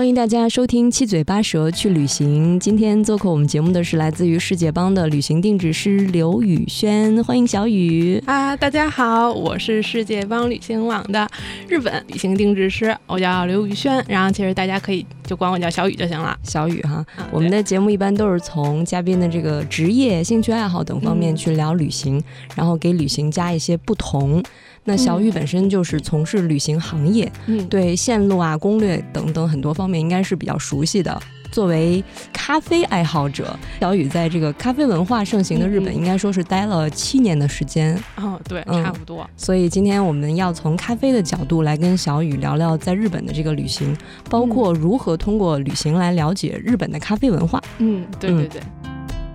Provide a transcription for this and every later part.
欢迎大家收听《七嘴八舌去旅行》。今天做客我们节目的是来自于世界帮的旅行定制师刘宇轩，欢迎小雨啊！大家好，我是世界帮旅行网的日本旅行定制师，我叫刘宇轩。然后其实大家可以就管我叫小雨就行了，小雨哈。我们的节目一般都是从嘉宾的这个职业、兴趣爱好等方面去聊旅行，然后给旅行加一些不同。那小雨本身就是从事旅行行业，嗯，对线路啊、攻略等等很多方面应该是比较熟悉的。作为咖啡爱好者，小雨在这个咖啡文化盛行的日本，应该说是待了七年的时间。哦，对，差不多。所以今天我们要从咖啡的角度来跟小雨聊聊在日本的这个旅行，包括如何通过旅行来了解日本的咖啡文化。嗯，对对对。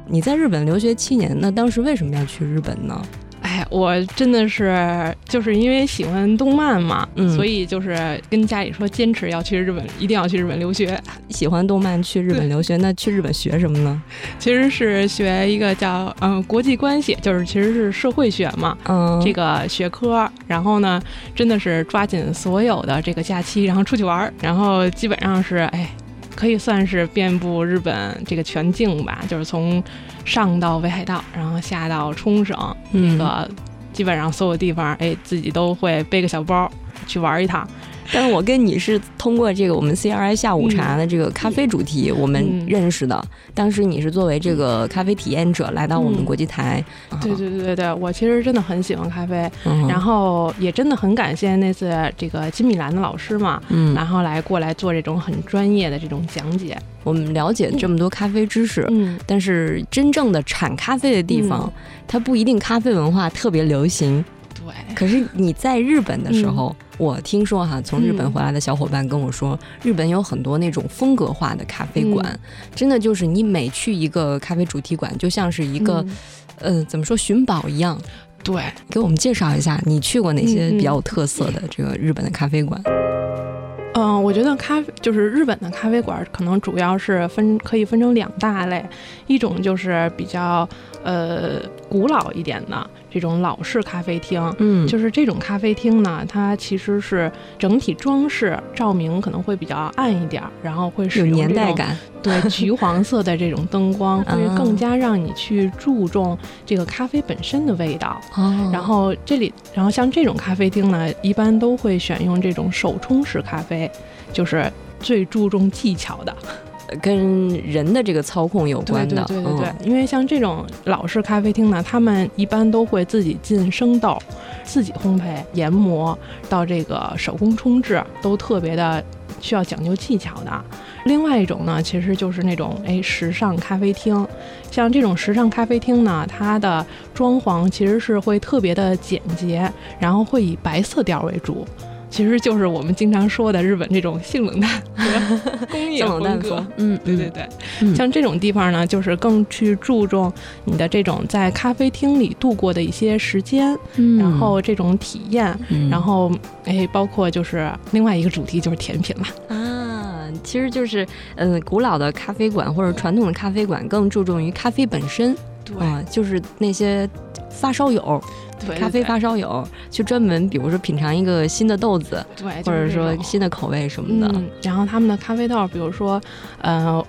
你在日本留学七年，那当时为什么要去日本呢？哎，我真的是就是因为喜欢动漫嘛，所以就是跟家里说坚持要去日本，一定要去日本留学。喜欢动漫去日本留学，那去日本学什么呢？其实是学一个叫嗯国际关系，就是其实是社会学嘛，嗯，这个学科。然后呢，真的是抓紧所有的这个假期，然后出去玩儿，然后基本上是哎。可以算是遍布日本这个全境吧，就是从上到北海道，然后下到冲绳，那个基本上所有地方，哎，自己都会背个小包去玩一趟。但是我跟你是通过这个我们 CRI 下午茶的这个咖啡主题我们认识的。当时你是作为这个咖啡体验者来到我们国际台。对对对对对，我其实真的很喜欢咖啡，然后也真的很感谢那次这个金米兰的老师嘛，然后来过来做这种很专业的这种讲解。我们了解这么多咖啡知识，嗯但是真正的产咖啡的地方，它不一定咖啡文化特别流行。对，可是你在日本的时候，我听说哈，从日本回来的小伙伴跟我说，日本有很多那种风格化的咖啡馆，真的就是你每去一个咖啡主题馆，就像是一个，呃，怎么说寻宝一样。对，给我们介绍一下，你去过哪些比较有特色的这个日本的咖啡馆？嗯，我觉得咖啡就是日本的咖啡馆，可能主要是分可以分成两大类，一种就是比较呃古老一点的。这种老式咖啡厅，嗯，就是这种咖啡厅呢，它其实是整体装饰照明可能会比较暗一点，然后会使用年代感，对橘黄色的这种灯光，会更加让你去注重这个咖啡本身的味道。哦，然后这里，然后像这种咖啡厅呢，一般都会选用这种手冲式咖啡，就是最注重技巧的。跟人的这个操控有关的，对对对对，因为像这种老式咖啡厅呢，他们一般都会自己进生豆，自己烘焙、研磨，到这个手工冲制，都特别的需要讲究技巧的。另外一种呢，其实就是那种哎时尚咖啡厅，像这种时尚咖啡厅呢，它的装潢其实是会特别的简洁，然后会以白色调为主。其实就是我们经常说的日本这种性冷淡 工业风格，嗯，对对对，像这种地方呢，就是更去注重你的这种在咖啡厅里度过的一些时间，然后这种体验，然后哎，包括就是另外一个主题就是甜品了啊，其实就是嗯，古老的咖啡馆或者传统的咖啡馆更注重于咖啡本身，对，就是那些发烧友。咖啡发烧友去专门，比如说品尝一个新的豆子，对，或者说新的口味什么的。然后他们的咖啡豆，比如说，呃，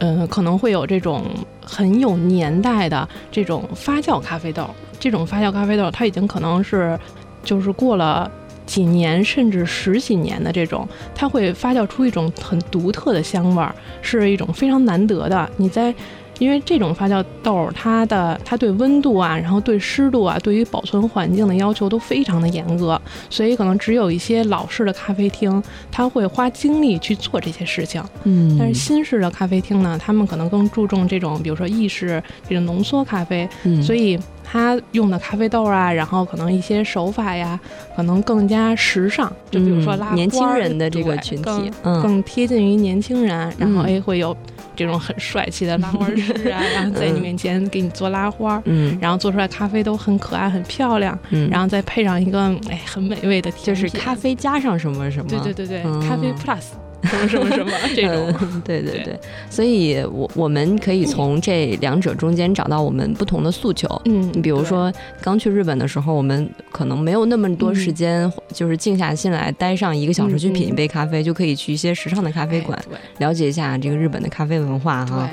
嗯，可能会有这种很有年代的这种发酵咖啡豆。这种发酵咖啡豆，它已经可能是就是过了几年甚至十几年的这种，它会发酵出一种很独特的香味儿，是一种非常难得的。你在因为这种发酵豆，它的它对温度啊，然后对湿度啊，对于保存环境的要求都非常的严格，所以可能只有一些老式的咖啡厅，他会花精力去做这些事情。嗯，但是新式的咖啡厅呢，他们可能更注重这种，比如说意式这种浓缩咖啡，所以他用的咖啡豆啊，然后可能一些手法呀，可能更加时尚，就比如说拉花、年轻人的这个群体，更更贴近于年轻人，然后哎会有。这种很帅气的拉花 师啊，然后在你面前给你做拉花，嗯，然后做出来咖啡都很可爱、很漂亮，嗯，然后再配上一个哎很美味的，就是咖啡加上什么什么，对对对对，咖啡 plus。什 么什么什么这种，对对对，所以我我们可以从这两者中间找到我们不同的诉求。嗯，你比如说刚去日本的时候，我们可能没有那么多时间，就是静下心来待上一个小时去品一杯咖啡，就可以去一些时尚的咖啡馆，了解一下这个日本的咖啡文化哈。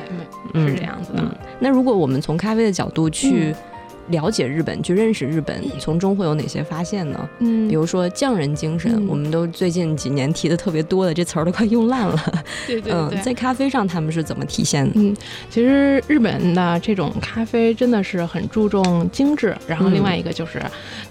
对，是这样子的。那如果我们从咖啡的角度去。了解日本，去认识日本，从中会有哪些发现呢？嗯，比如说匠人精神，我们都最近几年提的特别多的，这词儿都快用烂了。对对对，在咖啡上他们是怎么体现的？嗯，其实日本的这种咖啡真的是很注重精致，然后另外一个就是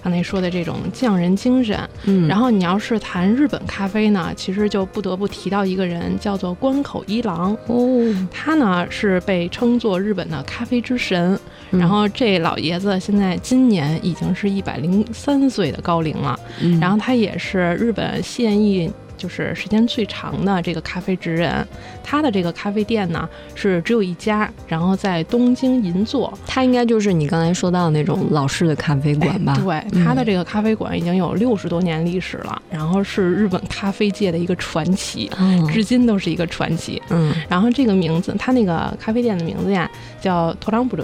刚才说的这种匠人精神。嗯，然后你要是谈日本咖啡呢，其实就不得不提到一个人，叫做关口一郎。哦，他呢是被称作日本的咖啡之神。然后这老爷子现在今年已经是一百零三岁的高龄了，然后他也是日本现役就是时间最长的这个咖啡职人。他的这个咖啡店呢是只有一家，然后在东京银座。他应该就是你刚才说到的那种老式的咖啡馆吧？对，他的这个咖啡馆已经有六十多年历史了，然后是日本咖啡界的一个传奇，至今都是一个传奇。嗯，然后这个名字，他那个咖啡店的名字呀叫托朗布鲁。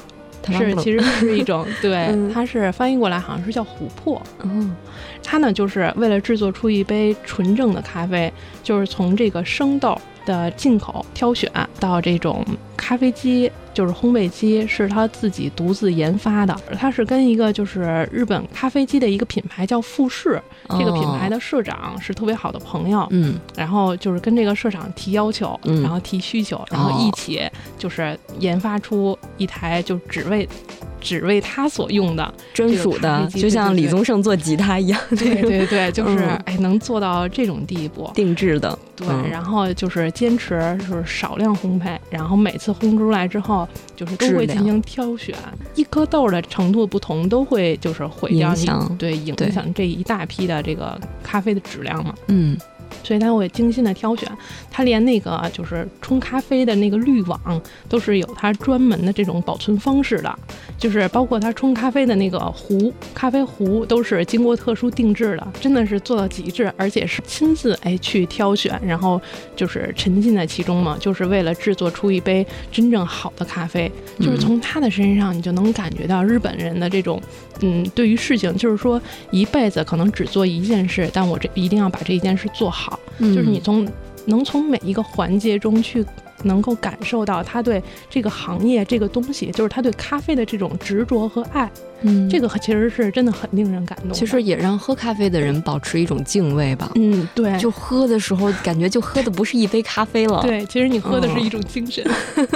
是，其实 是一种对，它是翻译过来好像是叫琥珀。嗯，它呢就是为了制作出一杯纯正的咖啡，就是从这个生豆。的进口挑选到这种咖啡机，就是烘焙机，是他自己独自研发的。他是跟一个就是日本咖啡机的一个品牌叫富士，这个品牌的社长是特别好的朋友。嗯，然后就是跟这个社长提要求，然后提需求，然后一起就是研发出一台就只为。只为他所用的专属的，就像李宗盛做吉他一样。对对对，就是哎，能做到这种地步，定制的。对，然后就是坚持就是少量烘焙，然后每次烘出来之后，就是都会进行挑选，一颗豆的程度不同，都会就是毁掉你对影响这一大批的这个咖啡的质量嘛。嗯。所以他会精心的挑选，他连那个就是冲咖啡的那个滤网都是有他专门的这种保存方式的，就是包括他冲咖啡的那个壶，咖啡壶都是经过特殊定制的，真的是做到极致，而且是亲自哎去挑选，然后就是沉浸在其中嘛，就是为了制作出一杯真正好的咖啡。就是从他的身上，你就能感觉到日本人的这种，嗯，对于事情，就是说一辈子可能只做一件事，但我这一定要把这一件事做好。好，就是你从能从每一个环节中去。能够感受到他对这个行业、这个东西，就是他对咖啡的这种执着和爱，嗯，这个其实是真的很令人感动。其实也让喝咖啡的人保持一种敬畏吧。嗯，对，就喝的时候感觉就喝的不是一杯咖啡了。对，其实你喝的是一种精神。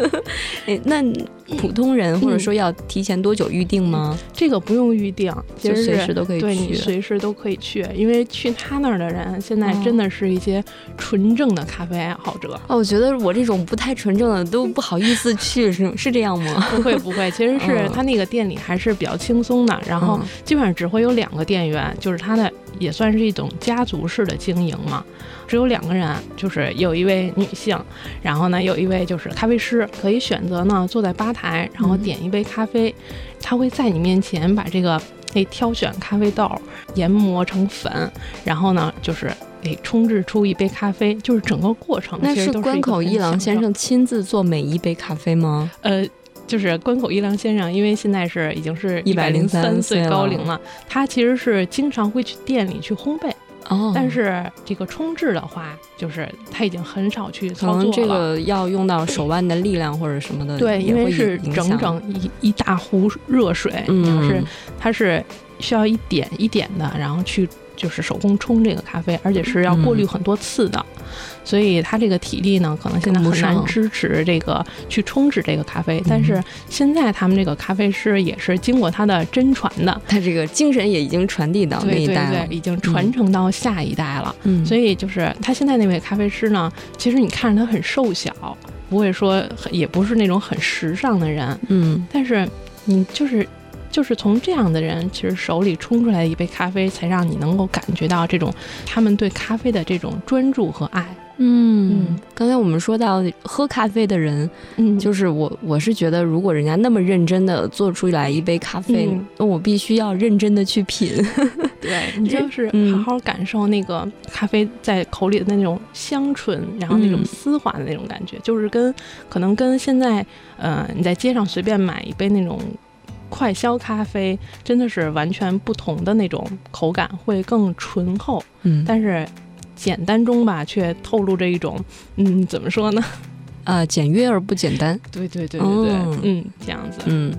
哎，那普通人或者说要提前多久预定吗？这个不用预定，其实随时都可以去。对你随时都可以去，因为去他那儿的人现在真的是一些纯正的咖啡爱好者。哦，我觉得我这种不。不太纯正的都不好意思去，是是这样吗？不会不会，其实是他那个店里还是比较轻松的，然后基本上只会有两个店员，就是他的也算是一种家族式的经营嘛，只有两个人，就是有一位女性，然后呢有一位就是咖啡师，可以选择呢坐在吧台，然后点一杯咖啡，他会在你面前把这个诶挑选咖啡豆研磨成粉，然后呢就是。给冲制出一杯咖啡，就是整个过程。那是关口一郎先生亲自做每一杯咖啡吗？呃，就是关口一郎先生，因为现在是已经是一百零三岁高龄了，他其实是经常会去店里去烘焙。哦，但是这个冲制的话，就是他已经很少去操作了。这个要用到手腕的力量或者什么的，对，因为是整整一一大壶热水，嗯，是它是需要一点一点的，然后去。就是手工冲这个咖啡，而且是要过滤很多次的，所以他这个体力呢，可能现在很难支持这个去冲制这个咖啡。但是现在他们这个咖啡师也是经过他的真传的，他这个精神也已经传递到那一代了，已经传承到下一代了。嗯，所以就是他现在那位咖啡师呢，其实你看着他很瘦小，不会说也不是那种很时尚的人，嗯，但是你就是。就是从这样的人其实手里冲出来的一杯咖啡，才让你能够感觉到这种他们对咖啡的这种专注和爱。嗯，刚才我们说到喝咖啡的人，嗯，就是我，我是觉得，如果人家那么认真的做出来一杯咖啡，那我必须要认真的去品。对 你就是好好感受那个咖啡在口里的那种香醇，然后那种丝滑的那种感觉，就是跟可能跟现在，呃，你在街上随便买一杯那种快消咖啡，真的是完全不同的那种口感，会更醇厚。嗯，但是。简单中吧，却透露着一种，嗯，怎么说呢？啊，简约而不简单。对对对对对，嗯，这样子，嗯。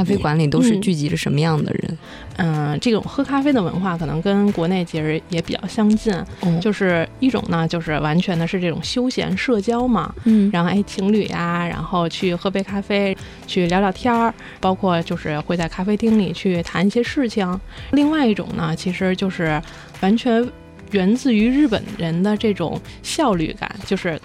咖啡馆里都是聚集着什么样的人？嗯，这种喝咖啡的文化可能跟国内其实也比较相近，就是一种呢，就是完全的是这种休闲社交嘛，嗯，然后哎情侣呀，然后去喝杯咖啡，去聊聊天儿，包括就是会在咖啡厅里去谈一些事情。另外一种呢，其实就是完全源自于日本人的这种效率感，就是。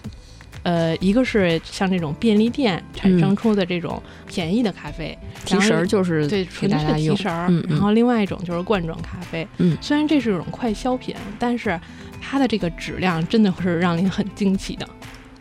呃，一个是像这种便利店产生出的这种便宜的咖啡，提神就是对纯粹提神儿。然后另外一种就是罐装咖啡，嗯，虽然这是一种快消品，但是它的这个质量真的是让您很惊奇的。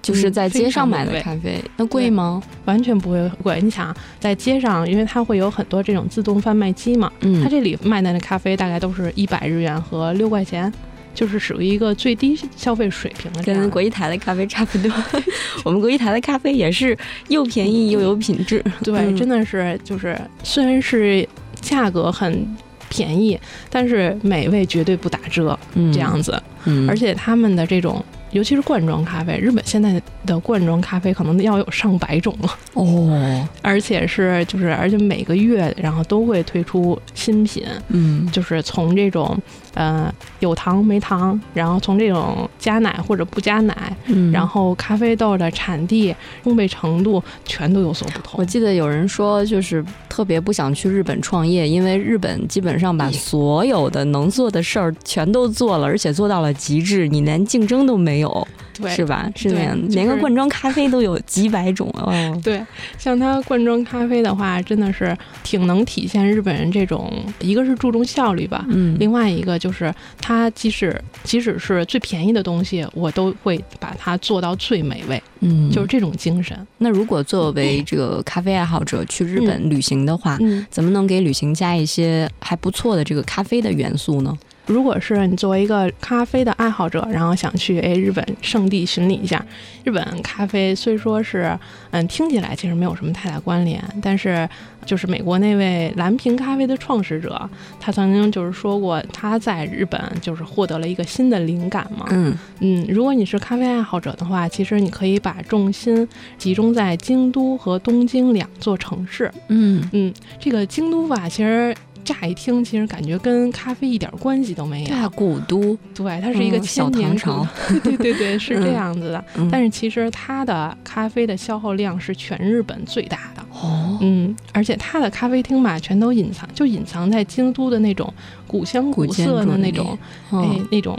就是在街上买的咖啡，那贵吗？完全不会贵。你想在街上，因为它会有很多这种自动贩卖机嘛，嗯，它这里卖的那咖啡大概都是一百日元和六块钱。就是属于一个最低消费水平的，跟国际台的咖啡差不多。我们国际台的咖啡也是又便宜又有品质。对，真的是就是虽然是价格很便宜，但是美味绝对不打折。这样子，而且他们的这种。尤其是罐装咖啡，日本现在的罐装咖啡可能要有上百种了。哦，而且是就是而且每个月然后都会推出新品，嗯，就是从这种呃有糖没糖，然后从这种加奶或者不加奶，嗯，然后咖啡豆的产地、烘焙程度全都有所不同。我记得有人说，就是特别不想去日本创业，因为日本基本上把所有的能做的事儿全都做了，而且做到了极致，你连竞争都没有。有，是吧？是那样，连个罐装咖啡都有几百种哦。对，像它罐装咖啡的话，真的是挺能体现日本人这种，一个是注重效率吧，嗯，另外一个就是它即使即使是最便宜的东西，我都会把它做到最美味，嗯，就是这种精神。那如果作为这个咖啡爱好者去日本旅行的话，嗯，怎么能给旅行加一些还不错的这个咖啡的元素呢？如果是你作为一个咖啡的爱好者，然后想去诶日本圣地巡礼一下，日本咖啡虽说是嗯听起来其实没有什么太大关联，但是就是美国那位蓝瓶咖啡的创始者，他曾经就是说过他在日本就是获得了一个新的灵感嘛。嗯嗯，如果你是咖啡爱好者的话，其实你可以把重心集中在京都和东京两座城市。嗯嗯，这个京都吧，其实。乍一听，其实感觉跟咖啡一点关系都没有。对，古都，对，它是一个小唐朝。对对对，是这样子的。但是其实它的咖啡的消耗量是全日本最大的。哦，嗯，而且它的咖啡厅吧，全都隐藏，就隐藏在京都的那种古香古色的那种，哎，那种。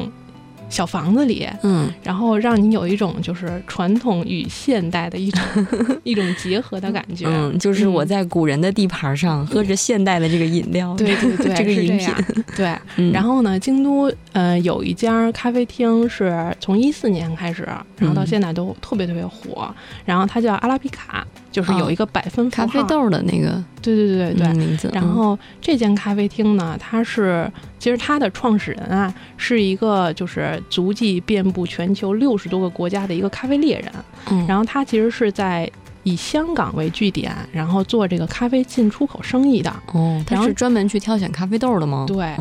小房子里，嗯，然后让你有一种就是传统与现代的一种 一种结合的感觉，嗯，就是我在古人的地盘上喝着现代的这个饮料，对对对，这个饮品，对。然后呢，京都呃有一家咖啡厅是从一四年开始，然后到现在都特别特别火，然后它叫阿拉比卡。就是有一个百分咖啡豆的那个，对对对对对名字。然后这间咖啡厅呢，它是其实它的创始人啊，是一个就是足迹遍布全球六十多个国家的一个咖啡猎人。嗯。然后他其实是在以香港为据点，然后做这个咖啡进出口生意的。哦。他是专门去挑选咖啡豆的吗？对。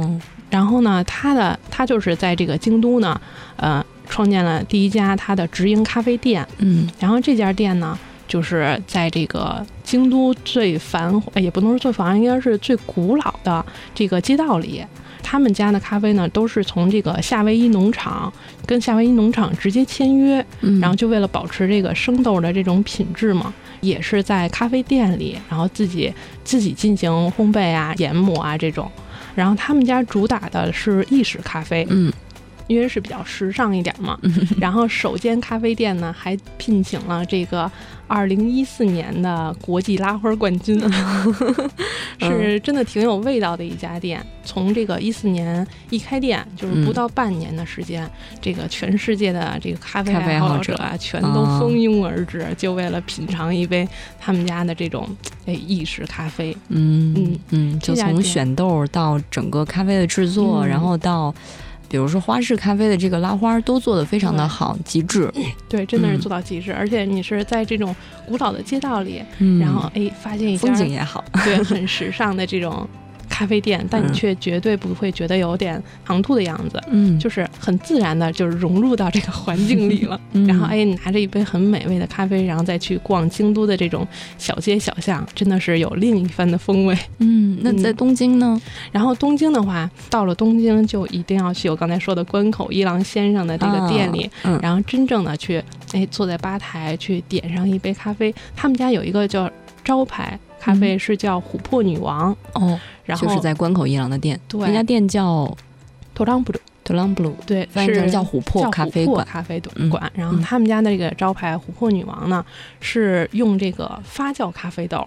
然后呢，他的他就是在这个京都呢，呃，创建了第一家他的直营咖啡店。嗯。然后这家店呢。就是在这个京都最繁华，也不能说最繁华，应该是最古老的这个街道里，他们家的咖啡呢，都是从这个夏威夷农场跟夏威夷农场直接签约，然后就为了保持这个生豆的这种品质嘛，也是在咖啡店里，然后自己自己进行烘焙啊、研磨啊这种。然后他们家主打的是意式咖啡，嗯，因为是比较时尚一点嘛。然后首间咖啡店呢，还聘请了这个二零一四年的国际拉花冠军，是真的挺有味道的一家店。从这个一四年一开店，就是不到半年的时间，这个全世界的这个咖啡爱好者啊，全都蜂拥而至，就为了品尝一杯他们家的这种哎意式咖啡。嗯嗯嗯，就从选豆到整个咖啡的制作，然后到。比如说花式咖啡的这个拉花都做得非常的好，极致。对，真的是做到极致，而且你是在这种古老的街道里，然后哎发现一风景也好，对，很时尚的这种。咖啡店，但你却绝对不会觉得有点唐突的样子，嗯，就是很自然的，就是融入到这个环境里了。然后，哎，拿着一杯很美味的咖啡，然后再去逛京都的这种小街小巷，真的是有另一番的风味。嗯，那在东京呢？然后东京的话，到了东京就一定要去我刚才说的关口一郎先生的这个店里，然后真正的去，哎，坐在吧台去点上一杯咖啡。他们家有一个叫招牌咖啡，是叫琥珀女王哦。然后就是在关口一郎的店，对，那家店叫 t o l a n Blue t o l a n Blue，对，是叫琥珀咖啡馆。咖啡馆，然后他们家的这个招牌琥珀女王呢，是用这个发酵咖啡豆。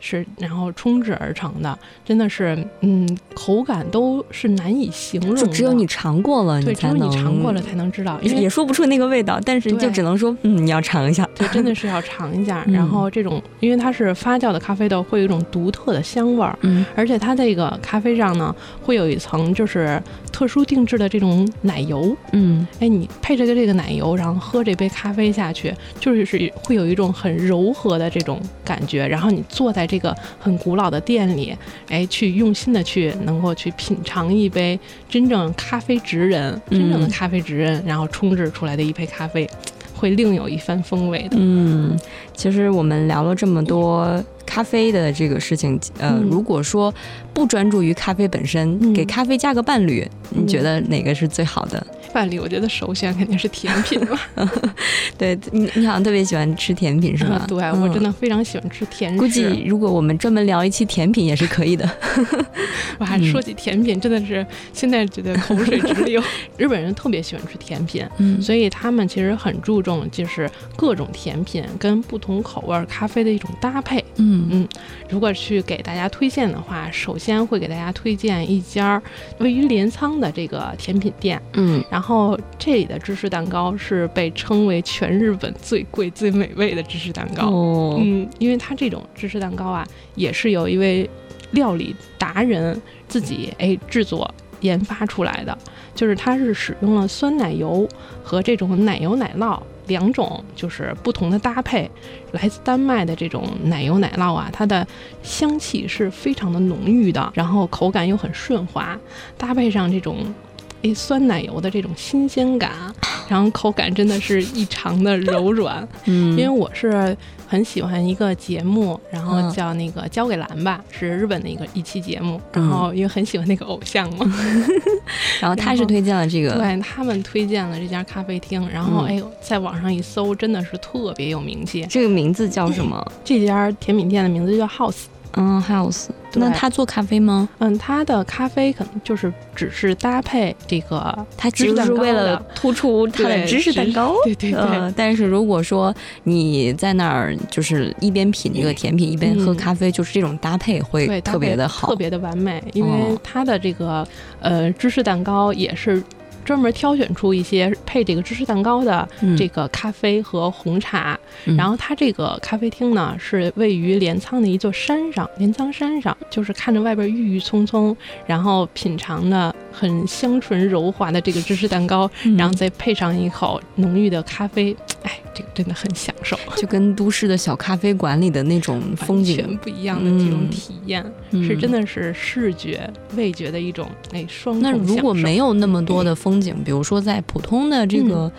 是，然后冲制而成的，真的是，嗯，口感都是难以形容。就只有你尝过了，对，只有你尝过了才能知道，因为也说不出那个味道，但是就只能说，嗯，你要尝一下。对，真的是要尝一下。然后这种，因为它是发酵的咖啡豆，会有一种独特的香味儿。嗯。而且它这个咖啡上呢，会有一层就是特殊定制的这种奶油。嗯。哎，你配着个这个奶油，然后喝这杯咖啡下去，就是是会有一种很柔和的这种感觉。然后你坐在。这个很古老的店里，哎，去用心的去能够去品尝一杯真正咖啡职人、真正的咖啡职人，然后冲制出来的一杯咖啡，会另有一番风味的。嗯，其实我们聊了这么多咖啡的这个事情，呃，如果说不专注于咖啡本身，给咖啡加个伴侣，你觉得哪个是最好的？伴侣，我觉得首选肯定是甜品了。对你，你好像特别喜欢吃甜品是吧？对，我真的非常喜欢吃甜食。估计如果我们专门聊一期甜品也是可以的。哇，说起甜品，真的是现在觉得口水直流。日本人特别喜欢吃甜品，所以他们其实很注重就是各种甜品跟不同口味咖啡的一种搭配。嗯嗯，如果去给大家推荐的话，首先会给大家推荐一家位于镰仓的这个甜品店。嗯。然后这里的芝士蛋糕是被称为全日本最贵最美味的芝士蛋糕。哦，嗯，因为它这种芝士蛋糕啊，也是有一位料理达人自己哎制作研发出来的，就是它是使用了酸奶油和这种奶油奶酪两种就是不同的搭配。来自丹麦的这种奶油奶酪啊，它的香气是非常的浓郁的，然后口感又很顺滑，搭配上这种。哎，酸奶油的这种新鲜感，然后口感真的是异常的柔软。嗯，因为我是很喜欢一个节目，然后叫那个交给蓝吧，是日本的一个一期节目。然后因为很喜欢那个偶像嘛，然后他是推荐了这个，对他们推荐了这家咖啡厅。然后哎呦，在网上一搜，真的是特别有名气。这个名字叫什么？这家甜品店的名字叫 House。嗯，House。那他做咖啡吗？嗯，他的咖啡可能就是只是搭配这个，他其实是为了突出 他的芝士蛋糕。对对对。但是如果说你在那儿就是一边品这个甜品一边喝咖啡，就是这种搭配会特别的好，特别的完美。因为他的这个呃芝士蛋糕也是。专门挑选出一些配这个芝士蛋糕的这个咖啡和红茶，然后它这个咖啡厅呢是位于镰仓的一座山上，镰仓山上就是看着外边郁郁葱葱，然后品尝的很香醇柔滑的这个芝士蛋糕，然后再配上一口浓郁的咖啡，哎，这个真的很享受，就跟都市的小咖啡馆里的那种 风景全不一样的这种体验，是真的是视觉味觉的一种哎双那如果没有那么多的风景，比如说在普通的这个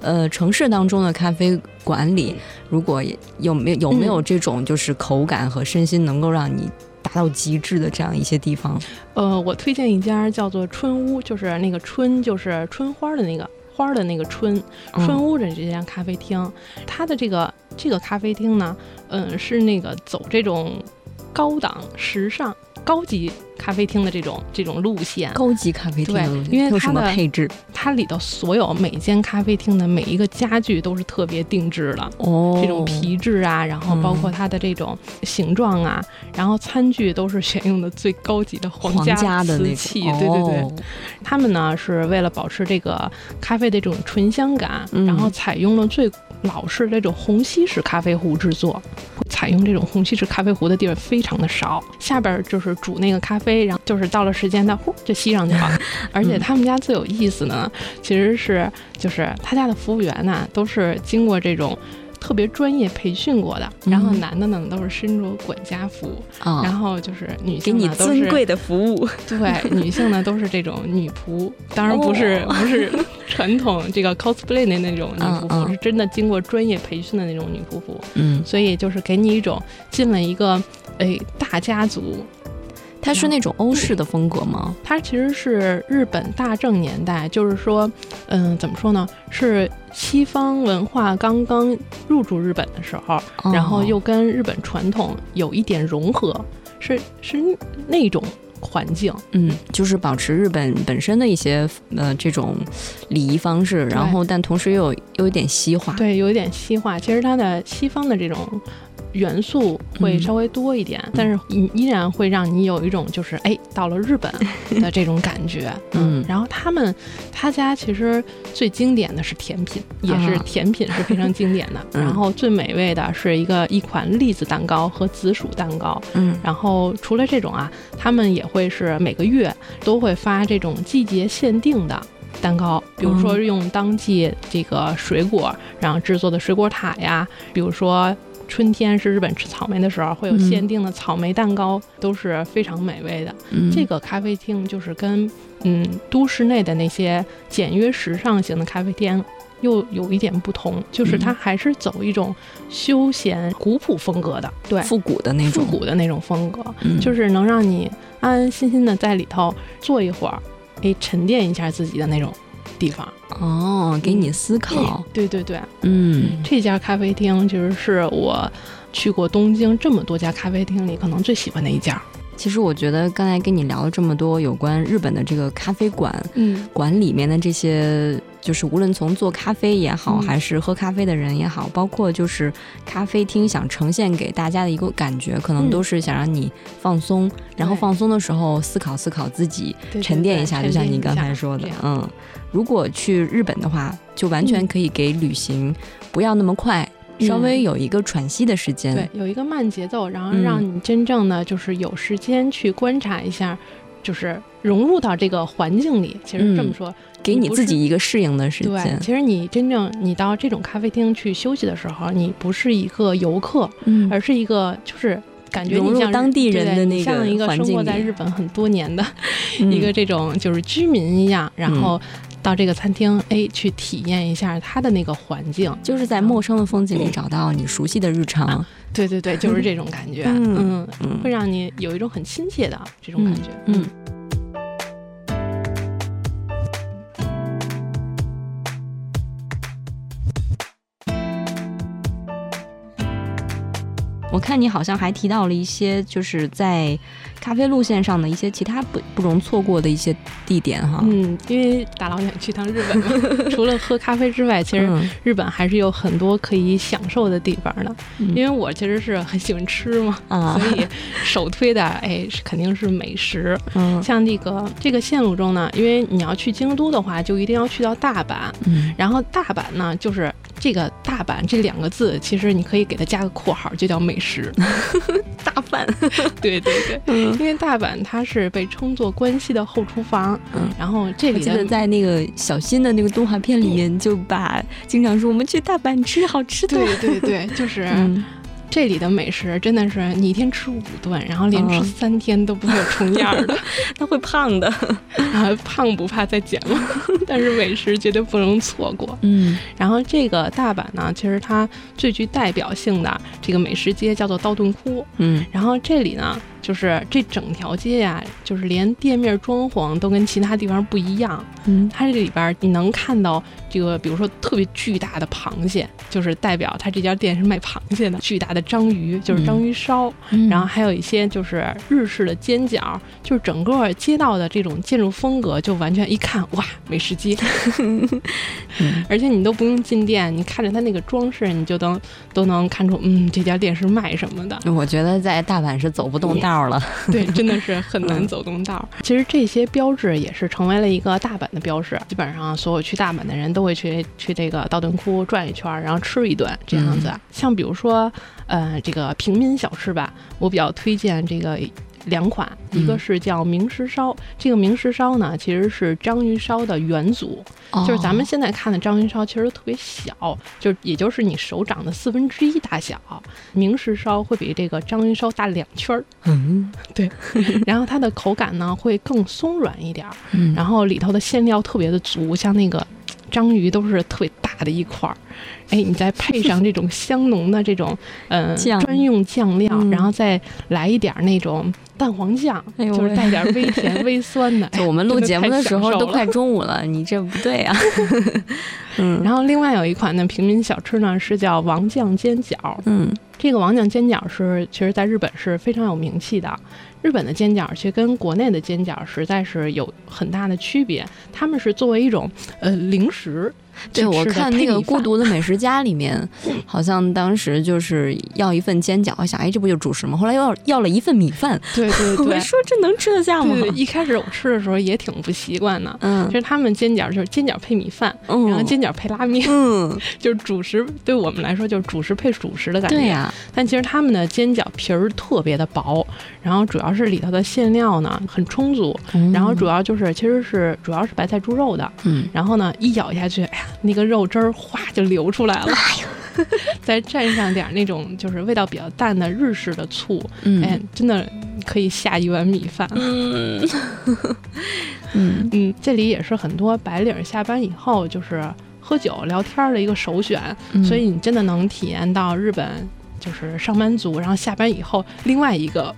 呃城市当中的咖啡馆里，如果有没有有没有这种就是口感和身心能够让你达到极致的这样一些地方？呃，我推荐一家叫做春屋，就是那个春就是春花的那个花的那个春春屋的这家咖啡厅，它的这个这个咖啡厅呢，嗯，是那个走这种高档时尚。高级咖啡厅的这种这种路线。高级咖啡厅对因为有什么它的配置？它里头所有每间咖啡厅的每一个家具都是特别定制的。哦，这种皮质啊，然后包括嗯它的这种形状啊，然后餐具都是选用的最高级的皇皇家瓷器，对对对。哦他们呢是为了保持这个咖啡的这种醇香感，嗯然后采用了最老式的这种虹吸式咖啡壶制作。采用这种虹吸式咖啡壶的地儿非常的少，下边儿就是煮那个咖啡，然后就是到了时间，它呼就吸上去了。而且他们家最有意思的呢，其实是就是他家的服务员呢都是经过这种。特别专业培训过的，然后嗯男的呢都是身着管家服，啊，然后就是女给你性呢都是尊贵的服务，对，女性呢都是这种女仆，当然不是、哦不是传统这个 cosplay 的那种女仆服，是真的经过专业培训的那种女仆服，嗯，所以就是给你一种进了一个哎大家族。它是那种欧式的风格吗？它其实是日本大正年代，就是说，嗯，怎么说呢？是西方文化刚刚入驻日本的时候，哦然后又跟日本传统有一点融合，是是那种环境。嗯，就是保持日本本身的一些呃这种礼仪方式，然后但同时又有又有点西化。对，有一点西化。其实它的西方的这种元素会嗯稍微多一点，但是依依然会让你有一种就是哎到了日本 的这种感觉。嗯然后他们他家其实最经典的是甜品，也是啊甜品是非常经典的。嗯然后最美味的是一个一款栗子蛋糕和紫薯蛋糕。嗯然后除了这种啊，他们也会是每个月都会发这种季节限定的蛋糕，比如说嗯用当季这个水果，然后制作的水果塔呀，比如说。春天是日本吃草莓的时候，会有嗯限定的草莓蛋糕，都是非常美味的。嗯，这个咖啡厅就是跟嗯都市内的那些简约时尚型的咖啡厅又有一点不同，就是它嗯。还是走一种休闲古朴风格的，对，复古的那种。复，古的那种风格，嗯。就是能让你安安心心的在里头坐一会儿，哎，沉淀一下自己的那种地方。哦，给你思考，对对对，嗯这家咖啡厅其实是我去过东京这么多家咖啡厅里可能最喜欢的一家。其实我觉得刚才跟你聊了这么多有关日本的这个咖啡馆嗯。馆里面的这些，就是无论从做咖啡也好，嗯。还是喝咖啡的人也好，包括就是咖啡厅想呈现给大家的一个感觉，可能嗯。都是想让你放松，然后放松的时候思考思考自己，沉淀一下，就像你刚才说的，嗯，如果去日本的话，就完全嗯。可以给旅行不要那么快，稍微有一个喘息的时间，对，有一个慢节奏，然后嗯让你真正的就是有时间去观察一下，就是融入到这个环境里。其实这么嗯说，给你自己一个适应的时间对，间，其实你真正你到这种咖啡厅去休息的时候，你不是一个游客，嗯而是一个就是。感觉融入你像当地人的那个你像一个生活在日本很多年的嗯 一个这种就是居民一样，然嗯后到这个餐厅，哎，去体验一下它的那个环境。就是在陌生的风景里找到你熟悉的日常，对对对，就是这种感觉，嗯嗯，嗯会让你有一种很亲切的这种感觉，嗯。我看你好像还提到了一些，就是在咖啡路线上的一些其他不不容错过的一些地点哈。嗯，因为大老远去趟日本嘛，除了喝咖啡之外，其实嗯日本还是有很多可以享受的地方的。嗯因为我其实是很喜欢吃嘛，啊所以首推的哎是肯定是美食。嗯像这个这个线路中呢，因为你要去京都的话，就一定要去到大阪。嗯然后大阪呢，就是这个大阪这两个字，其实你可以给它加个括号，就叫美食。大阪，对对对，嗯。因为大阪它是被称作关西的后厨房，嗯。然后这里的我记得在那个小新的那个动画片里面，就把经常说我们去大阪吃好吃的。对对对，就是嗯这里的美食真的是你一天吃五顿，然后连吃嗯。三天都不会有重样儿的，那会胖的。啊，胖不怕再减嘛，但是美食绝对不能错过。嗯。然后这个大阪呢，其实它最具代表性的这个美食街叫做道顿窟，嗯。然后这里呢，就是这整条街呀，就是连店面装潢都跟其他地方不一样。嗯，它这里边你能看到这个，比如说特别巨大的螃蟹，就是代表它这家店是卖螃蟹的；巨大的章鱼，就是章鱼烧。嗯然后还有一些就是日式的煎饺，就是整个街道的这种建筑风格，就完全一看哇，美食街。而且你都不用进店，你看着它那个装饰，你就能都能看出，嗯，这家店是卖什么的。我觉得在大阪是走不动道了。对，真的是很难走动道。其实这些标志也是成为了一个大阪的标志，基本上所有去大阪的人都会去去这个道顿窟转一圈，然后吃一顿这样子。像比如说，呃，这个平民小吃吧，我比较推荐这个。两款，一个是叫明石烧，这个明石烧呢，其实是章鱼烧的元祖，就是咱们现在看的章鱼烧其实特别小，就也就是你手掌的四分之一大小。明石烧会比这个章鱼烧大两圈儿，嗯，对，然后它的口感呢会更松软一点儿，嗯。然后里头的馅料特别的足，像那个章鱼都是特别大的一块儿，哎，你再配上这种香浓的这种嗯、呃、专用酱料，嗯然后再来一点儿那种蛋黄酱，哎就是带点儿微 甜微酸的。就我们录节目的时候都快中午了，你这不对啊。嗯然后另外有一款呢平民小吃呢是叫王酱煎饺，嗯这个王酱煎饺是其实在日本是非常有名气的。日本的煎饺其实跟国内的煎饺实在是有很大的区别，他们是作为一种呃零食去对，我看那个《孤独的美食家》里面，好像当时就是要一份煎饺，我想，哎，这不就主食吗？后来又要要了一份米饭，对对对 我对。说这能吃得下吗？一开始我吃的时候也挺不习惯的。嗯其实他们煎饺就是煎饺配米饭，嗯，然后煎饺配拉面，嗯，就是主食。对我们来说就是主食配主食的感觉。对呀、但其实他们的煎饺皮儿特别的薄，然后主要是里头的馅料呢很充足，嗯然后主要就是其实是主要是白菜猪肉的，嗯然后呢一咬下去，哎呀，那个肉汁儿哗就流出来了，再蘸上点儿那种就是味道比较淡的日式的醋，嗯。哎，真的可以下一碗米饭。嗯。嗯。嗯，这里也是很多白领下班以后就是喝酒聊天儿的一个首选，嗯。所以你真的能体验到日本就是上班族，然后下班以后另外一个。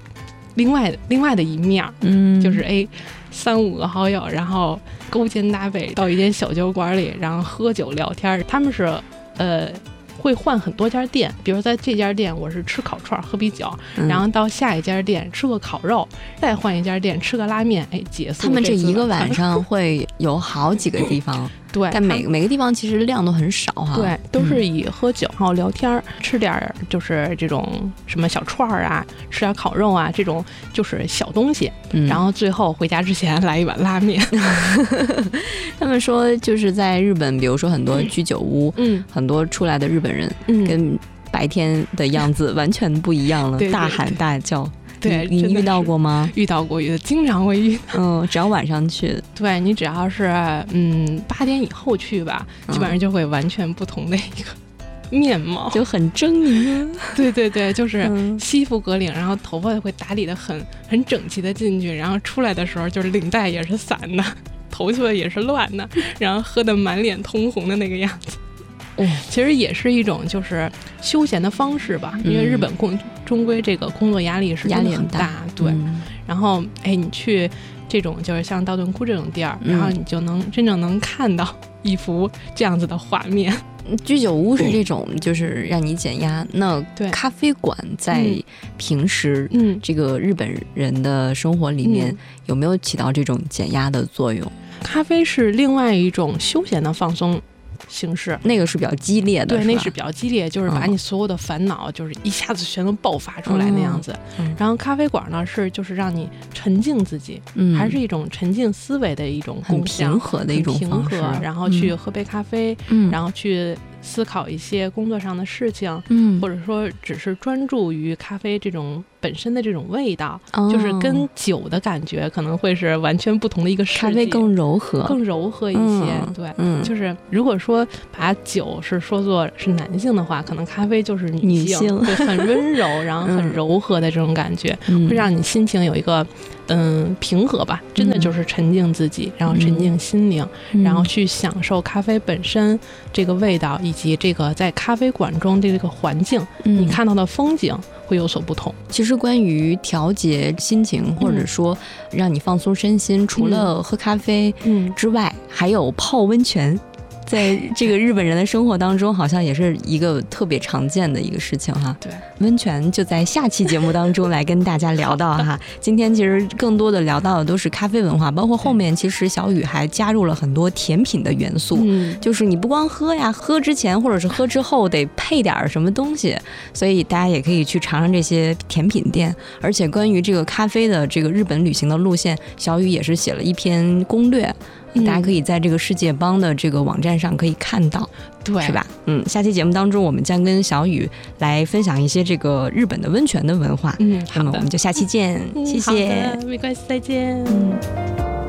另外，另外的一面儿嗯。就是哎，三五个好友，然后勾肩搭背到一间小酒馆里，然后喝酒聊天儿。他们是呃会换很多家店，比如在这家店我是吃烤串儿喝啤酒，嗯。然后到下一家店吃个烤肉，再换一家店吃个拉面，哎，结束他们这一个晚上会有好几个地方，对，但每他每个地方其实量都很少哈。对，都是以喝酒然后聊天儿，吃点儿就是这种什么小串儿啊，吃点儿烤肉啊，这种就是小东西。嗯，然后最后回家之前来一碗拉面。他们说就是在日本，比如说很多居酒屋，嗯很多出来的日本人嗯，跟白天的样子完全不一样了，对对大喊大叫。对，你你遇到过吗？遇到过，遇经常会遇。嗯，只要晚上去，对你只要是嗯八点以后去吧，基本上就会完全不同的一个面貌。就很狰狞啊。对对对，就是嗯西服革领，然后头发会打理的很很整齐的进去，然后出来的时候就是领带也是散的，头发也是乱的，然后喝的满脸通红的那个样子。哦其实也是一种就是休闲的方式吧，因为日本工终归这个工作压力是嗯压力很大对。嗯然后哎，你去这种就是像道顿窟这种地儿，嗯然后你就能真正能看到一幅这样子的画面。居酒屋是这种，就是让你减压。那咖啡馆在嗯平时嗯，这个日本人的生活里面嗯有没有起到这种减压的作用？咖啡是另外一种休闲的放松形式。那个是比较激烈的，对，那是比较激烈，就是把嗯你所有的烦恼，就是一下子全都爆发出来那样子。嗯然后咖啡馆呢，是就是让你沉静自己，嗯还是一种沉静思维的一种很共享平和的一种平和然后去嗯喝杯咖啡，嗯，然后去思考一些工作上的事情，嗯或者说只是专注于咖啡这种本身的这种味道，哦就是跟酒的感觉可能会是完全不同的一个世界，咖啡更柔和，更柔和一些。嗯对，嗯，就是如果说把酒是说作是男性的话，可能咖啡就是女女性对，很温柔，然后很嗯柔和的这种感觉，嗯会让你心情有一个嗯平和吧，真的嗯就是沉静自己，然后沉静心灵，然后嗯去享受咖啡本身这个味道，以及这个在咖啡馆中的这个环境，嗯你看到的风景，会有所不同。其实关于调节心情，或者说让你放松身心，除了喝咖啡嗯之外，还有泡温泉。在这个日本人的生活当中，好像也是一个特别常见的一个事情哈。对，温泉就在下期节目当中来跟大家聊到哈。今天其实更多的聊到的都是咖啡文化，包括后面其实小雨还加入了很多甜品的元素。嗯，就是你不光喝呀，喝之前或者是喝之后得配点儿什么东西，所以大家也可以去尝尝这些甜品店。而且关于这个咖啡的这个日本旅行的路线，小雨也是写了一篇攻略。嗯大家可以在这个世界帮的这个网站上可以看到，对，是？吧？嗯，下期节目当中，我们将跟小雨来分享一些这个日本的温泉的文化。嗯，那么我们，就下期见，嗯谢谢。没关系，再见。嗯。